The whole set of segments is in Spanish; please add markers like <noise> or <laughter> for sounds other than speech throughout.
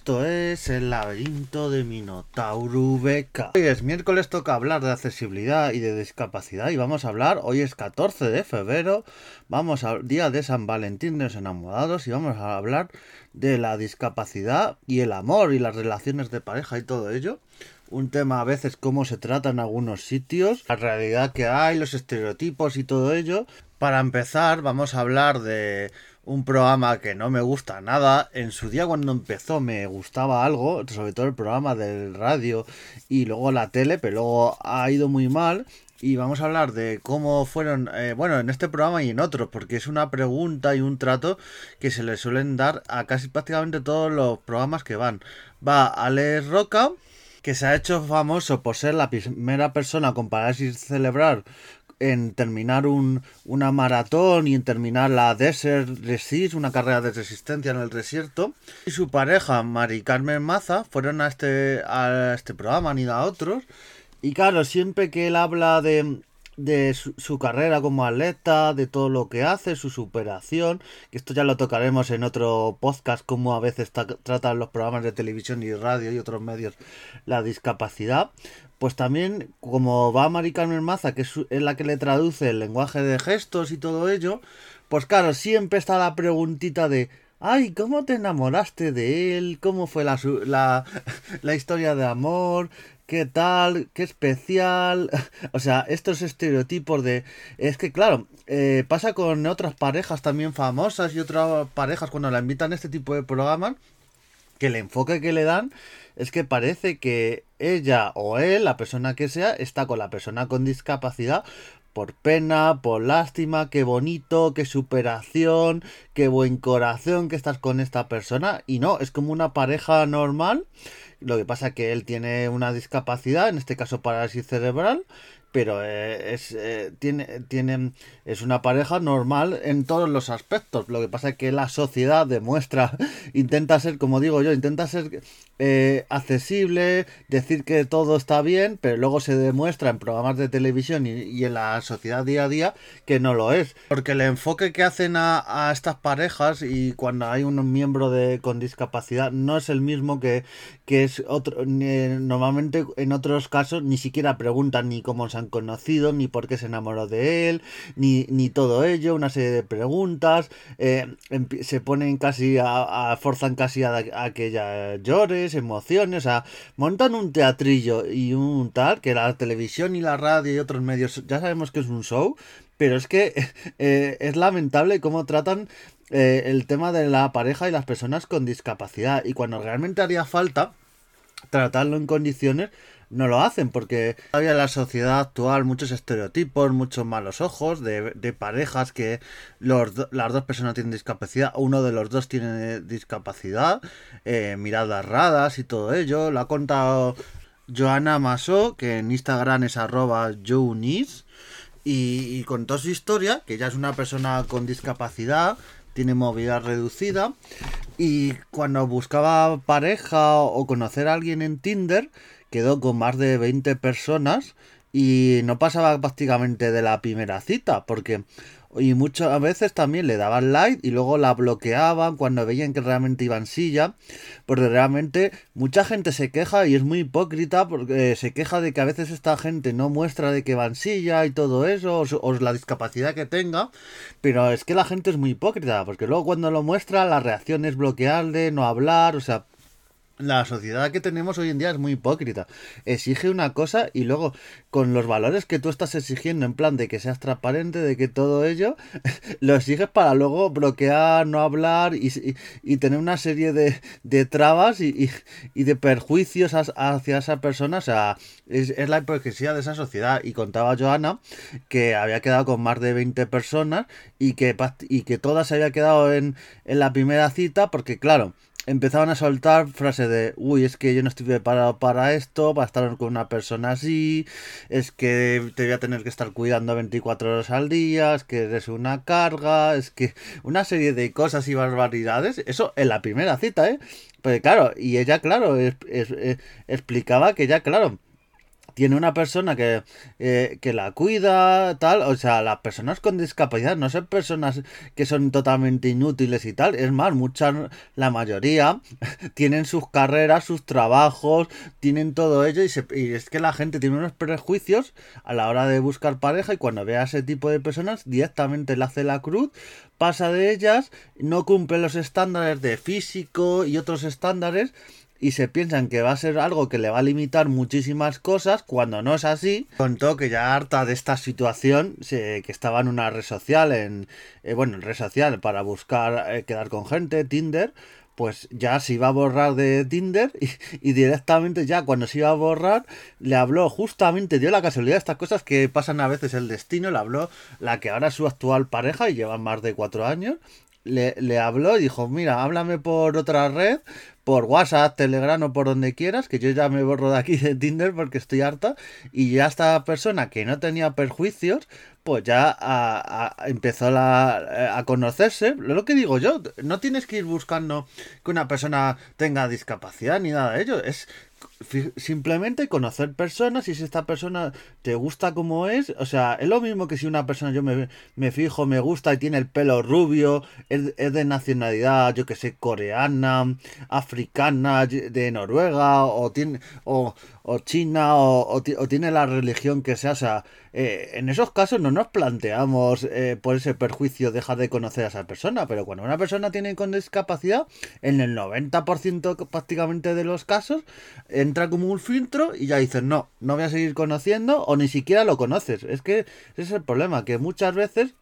Esto es el laberinto de Minotauro Beca. Hoy es miércoles, toca hablar de accesibilidad y de discapacidad y vamos a hablar, hoy es 14 de febrero, vamos al día de San Valentín de los enamorados y vamos a hablar de la discapacidad y el amor y las relaciones de pareja y todo ello. Un tema a veces cómo se trata en algunos sitios, la realidad que hay, los estereotipos y todo ello. Para empezar, vamos a hablar de un programa que no me gusta nada. En su día cuando empezó me gustaba algo, sobre todo el programa del radio y luego la tele, pero luego ha ido muy mal. Y vamos a hablar de cómo fueron, eh, bueno, en este programa y en otros, porque es una pregunta y un trato que se le suelen dar a casi prácticamente todos los programas que van. Va Alex Roca, que se ha hecho famoso por ser la primera persona con parálisis cerebral en terminar un, una maratón y en terminar la Desert Resist, una carrera de resistencia en el desierto. Y su pareja, Mari Carmen Maza, fueron a este, a este programa, han ido a otros. Y claro, siempre que él habla de, de su, carrera como atleta, de todo lo que hace, su superación, que esto ya lo tocaremos en otro podcast, como a veces tratan los programas de televisión y radio y otros medios la discapacidad, pues también como va Mari Carmen Maza, que es, la que le traduce el lenguaje de gestos y todo ello, pues claro, siempre está la preguntita de, ay, ¿cómo te enamoraste de él? ¿Cómo fue la, la, <laughs> la historia de amor? ¿Qué tal? ¿Qué especial? <laughs> O sea, estos estereotipos de... Es que claro, eh, pasa con otras parejas también famosas y otras parejas cuando la invitan a este tipo de programas, que el enfoque que le dan es que parece que ella o él, la persona que sea, está con la persona con discapacidad por pena, por lástima, qué bonito, qué superación, qué buen corazón que estás con esta persona. Y no, es como una pareja normal. Lo que pasa es que él tiene una discapacidad, en este caso parálisis cerebral, pero eh, es, eh, tiene, es una pareja normal en todos los aspectos. Lo que pasa es que la sociedad demuestra, <laughs> intenta ser, como digo yo, intenta ser eh, accesible, decir que todo está bien, pero luego se demuestra en programas de televisión y, en la sociedad día a día que no lo es. Porque el enfoque que hacen a, estas parejas y cuando hay un miembro de, con discapacidad no es el mismo que, que otro. normalmente en otros casos ni siquiera preguntan ni cómo se han conocido, ni por qué se enamoró de él, ni, ni todo ello, una serie de preguntas, eh, se ponen casi a, forzan casi a, que ella llore, se emocione, o sea, montan un teatrillo y un tal, que la televisión y la radio y otros medios ya sabemos que es un show, pero es que <laughs> eh, es lamentable cómo tratan eh, el tema de la pareja y las personas con discapacidad. Y cuando realmente haría falta tratarlo en condiciones, no lo hacen porque había en la sociedad actual muchos estereotipos, muchos malos ojos de, parejas que los, las dos personas tienen discapacidad, uno de los dos tiene discapacidad, eh, miradas raras y todo ello. Lo ha contado Joana Maso, que en Instagram es arroba Jounis, y, y contó su historia, que ya es una persona con discapacidad, tiene movilidad reducida, y cuando buscaba pareja o conocer a alguien en Tinder, quedó con más de 20 personas y no pasaba prácticamente de la primera cita, porque y muchas veces también le daban like y luego la bloqueaban cuando veían que realmente iban silla, porque realmente mucha gente se queja y es muy hipócrita porque se queja de que a veces esta gente no muestra de que van silla y todo eso, o, o la discapacidad que tenga, pero es que la gente es muy hipócrita, porque luego cuando lo muestra la reacción es bloquearle, no hablar, o sea, la sociedad que tenemos hoy en día es muy hipócrita. Exige una cosa y luego con los valores que tú estás exigiendo en plan de que seas transparente, de que todo ello, <laughs> lo exiges para luego bloquear, no hablar y, y, tener una serie de, de trabas y, y, de perjuicios hacia esa persona. O sea, es, es, la hipocresía de esa sociedad. Y contaba Joana que había quedado con más de 20 personas y que, y que todas se había quedado en, en la primera cita porque claro, empezaban a soltar frases de, uy, es que yo no estoy preparado para esto, para estar con una persona así, es que te voy a tener que estar cuidando 24 horas al día, es que eres una carga, es que una serie de cosas y barbaridades, eso en la primera cita, ¿eh? Pues claro, y ella, claro, es, explicaba que ya, claro, tiene una persona que, eh, que la cuida, tal, o sea, las personas con discapacidad no son personas que son totalmente inútiles y tal, es más, muchas, la mayoría <laughs> tienen sus carreras, sus trabajos, tienen todo ello y, se, es que la gente tiene unos prejuicios a la hora de buscar pareja y cuando ve a ese tipo de personas directamente le hace la cruz, pasa de ellas, no cumple los estándares de físico y otros estándares y se piensan que va a ser algo que le va a limitar muchísimas cosas cuando no es así. Contó que ya harta de esta situación, que estaba en una red social, en, eh, bueno, en red social para buscar eh, quedar con gente, Tinder, pues ya se iba a borrar de Tinder y, <laughs> directamente ya cuando se iba a borrar le habló justamente, dio la casualidad estas cosas que pasan a veces el destino, le habló la que ahora es su actual pareja y llevan más de cuatro años le, le, habló y dijo, mira, háblame por otra red, por WhatsApp, Telegram o por donde quieras, que yo ya me borro de aquí de Tinder porque estoy harta. Y ya esta persona que no tenía perjuicios, pues ya empezó la, a conocerse. Lo que digo yo, no tienes que ir buscando que una persona tenga discapacidad ni nada de ello. Es simplemente conocer personas y si esta persona te gusta como es, o sea, es lo mismo que si una persona yo me, me fijo, me gusta y tiene el pelo rubio, es, de nacionalidad, yo que sé, coreana, africana, de Noruega, o tiene, o, o China, o, tiene la religión que sea, o sea, eh, en esos casos no nos planteamos eh, por ese perjuicio dejar de conocer a esa persona, pero cuando una persona tiene con discapacidad, en el 90% prácticamente de los casos, entra como un filtro y ya dices, no, no voy a seguir conociendo o ni siquiera lo conoces. Es que ese es el problema, que muchas veces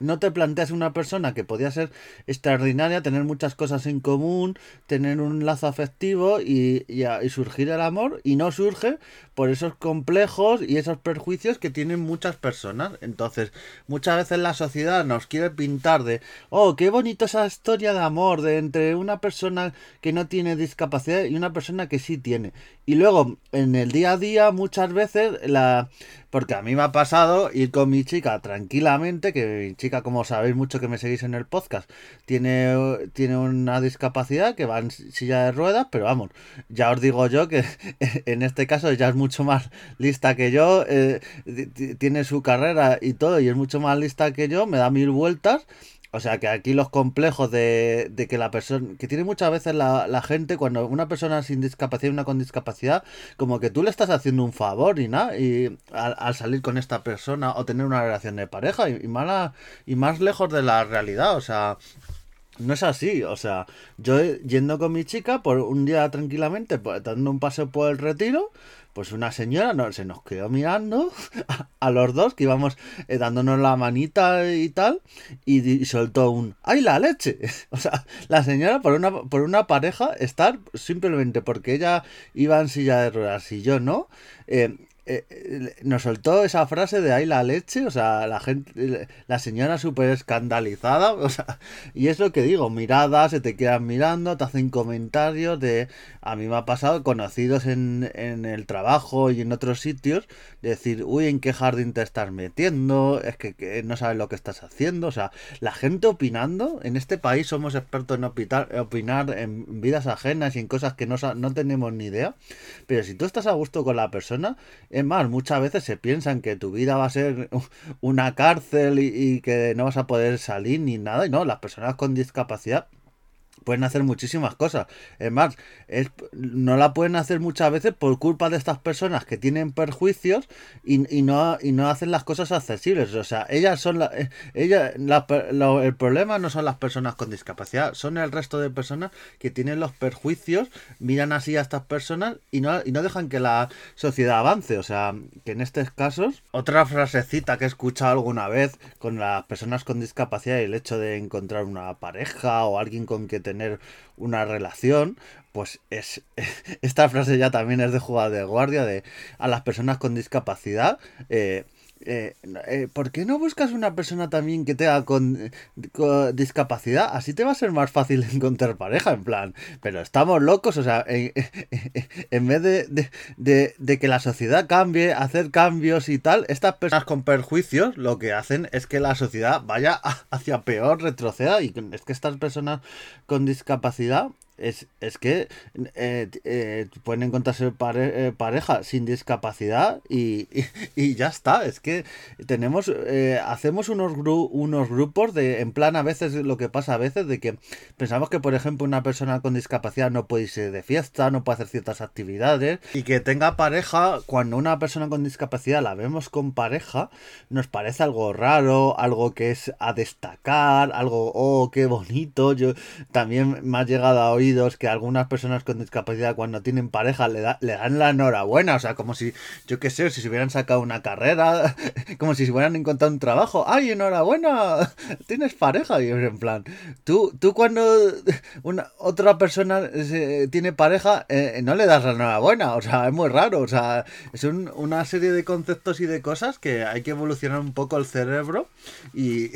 no te planteas una persona que podía ser extraordinaria, tener muchas cosas en común, tener un lazo afectivo y, y, surgir el amor, y no surge por esos complejos y esos perjuicios que tienen muchas personas. Entonces, muchas veces la sociedad nos quiere pintar de, oh, qué bonito esa historia de amor de entre una persona que no tiene discapacidad y una persona que sí tiene. Y luego, en el día a día, muchas veces la porque a mí me ha pasado ir con mi chica tranquilamente, que mi chica, como sabéis mucho que me seguís en el podcast, tiene, tiene una discapacidad que va en silla de ruedas, pero vamos, ya os digo yo que <laughs> en este caso ya es mucho más lista que yo, eh, tiene su carrera y todo, y es mucho más lista que yo, me da mil vueltas o sea que aquí los complejos de, de que la persona, que tiene muchas veces la, la, gente, cuando una persona sin discapacidad y una con discapacidad, como que tú le estás haciendo un favor y nada, y al, salir con esta persona o tener una relación de pareja y, mala, y más lejos de la realidad, o sea, no es así, o sea, yo yendo con mi chica por un día tranquilamente, pues, dando un paseo por el retiro, pues una señora no, se nos quedó mirando <laughs> a, los dos que íbamos eh, dándonos la manita y tal y, soltó un ¡ay la leche! <laughs> O sea, la señora por una, por una pareja estar simplemente porque ella iba en silla de ruedas y yo no, eh, eh, eh, nos soltó esa frase de ahí la leche, o sea, la gente, la señora súper escandalizada, <laughs> o sea, y es lo que digo, miradas, se te quedan mirando, te hacen comentarios de, a mí me ha pasado, conocidos en, en el trabajo y en otros sitios, decir, uy, ¿en qué jardín te estás metiendo? Es que, no sabes lo que estás haciendo, o sea, la gente opinando, en este país somos expertos en opinar, opinar en vidas ajenas y en cosas que no, no tenemos ni idea, pero si tú estás a gusto con la persona, es más, muchas veces se piensan que tu vida va a ser <laughs> una cárcel y, que no vas a poder salir ni nada. Y no, las personas con discapacidad pueden hacer muchísimas cosas. Es más, es, no la pueden hacer muchas veces por culpa de estas personas que tienen perjuicios y, no, y no hacen las cosas accesibles. O sea, ellas son la, eh, ella, el problema no son las personas con discapacidad, son el resto de personas que tienen los perjuicios, miran así a estas personas y no, y no dejan que la sociedad avance. O sea, que en estos casos, otra frasecita que he escuchado alguna vez con las personas con discapacidad y el hecho de encontrar una pareja o alguien con que tener una relación, pues es <laughs> esta frase ya también es de jugar de guardia de a las personas con discapacidad eh, eh, eh, ¿por qué no buscas una persona también que tenga con, discapacidad? Así te va a ser más fácil <laughs> encontrar pareja, en plan. Pero estamos locos, o sea, en, <laughs> vez de, de, que la sociedad cambie, hacer cambios y tal, estas personas con perjuicios lo que hacen es que la sociedad vaya <laughs> hacia peor, retroceda. Y es que estas personas con discapacidad es, es que eh, eh, pueden encontrarse pare, eh, pareja sin discapacidad y, y, y, ya está. Es que tenemos, eh, hacemos unos, gru unos grupos de, en plan, a veces lo que pasa a veces, de que pensamos que, por ejemplo, una persona con discapacidad no puede irse de fiesta, no puede hacer ciertas actividades y que tenga pareja, cuando una persona con discapacidad la vemos con pareja, nos parece algo raro, algo que es a destacar, algo, oh, qué bonito. Yo también me ha llegado a que algunas personas con discapacidad cuando tienen pareja le, da, le dan la enhorabuena, o sea, como si, yo qué sé, si se hubieran sacado una carrera, <laughs> como si se hubieran encontrado un trabajo, ¡ay, enhorabuena! <laughs> Tienes pareja, y en plan, tú, tú cuando <laughs> una otra persona tiene pareja, eh, no le das la enhorabuena, o sea, es muy raro, o sea, es un, una serie de conceptos y de cosas que hay que evolucionar un poco el cerebro y,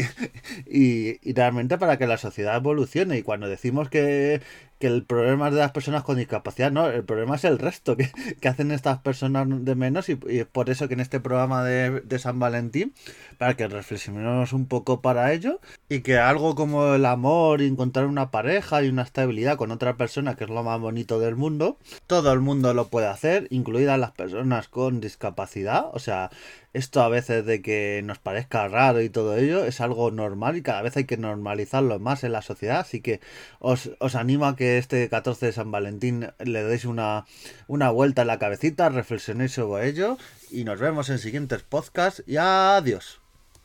y, y realmente para que la sociedad evolucione. Y cuando decimos que, que el problema es de las personas con discapacidad, no, el problema es el resto que, que hacen estas personas de menos y, por eso que en este programa de, de, San Valentín, para que reflexionemos un poco para ello y que algo como el amor y encontrar una pareja y una estabilidad con otra persona, que es lo más bonito del mundo, todo el mundo lo puede hacer, incluidas las personas con discapacidad, o sea, esto a veces de que nos parezca raro y todo ello es algo normal y cada vez hay que normalizarlo más en la sociedad. Así que os, os animo a que este 14 de San Valentín le deis una, una vuelta en la cabecita, reflexionéis sobre ello y nos vemos en siguientes podcasts y adiós.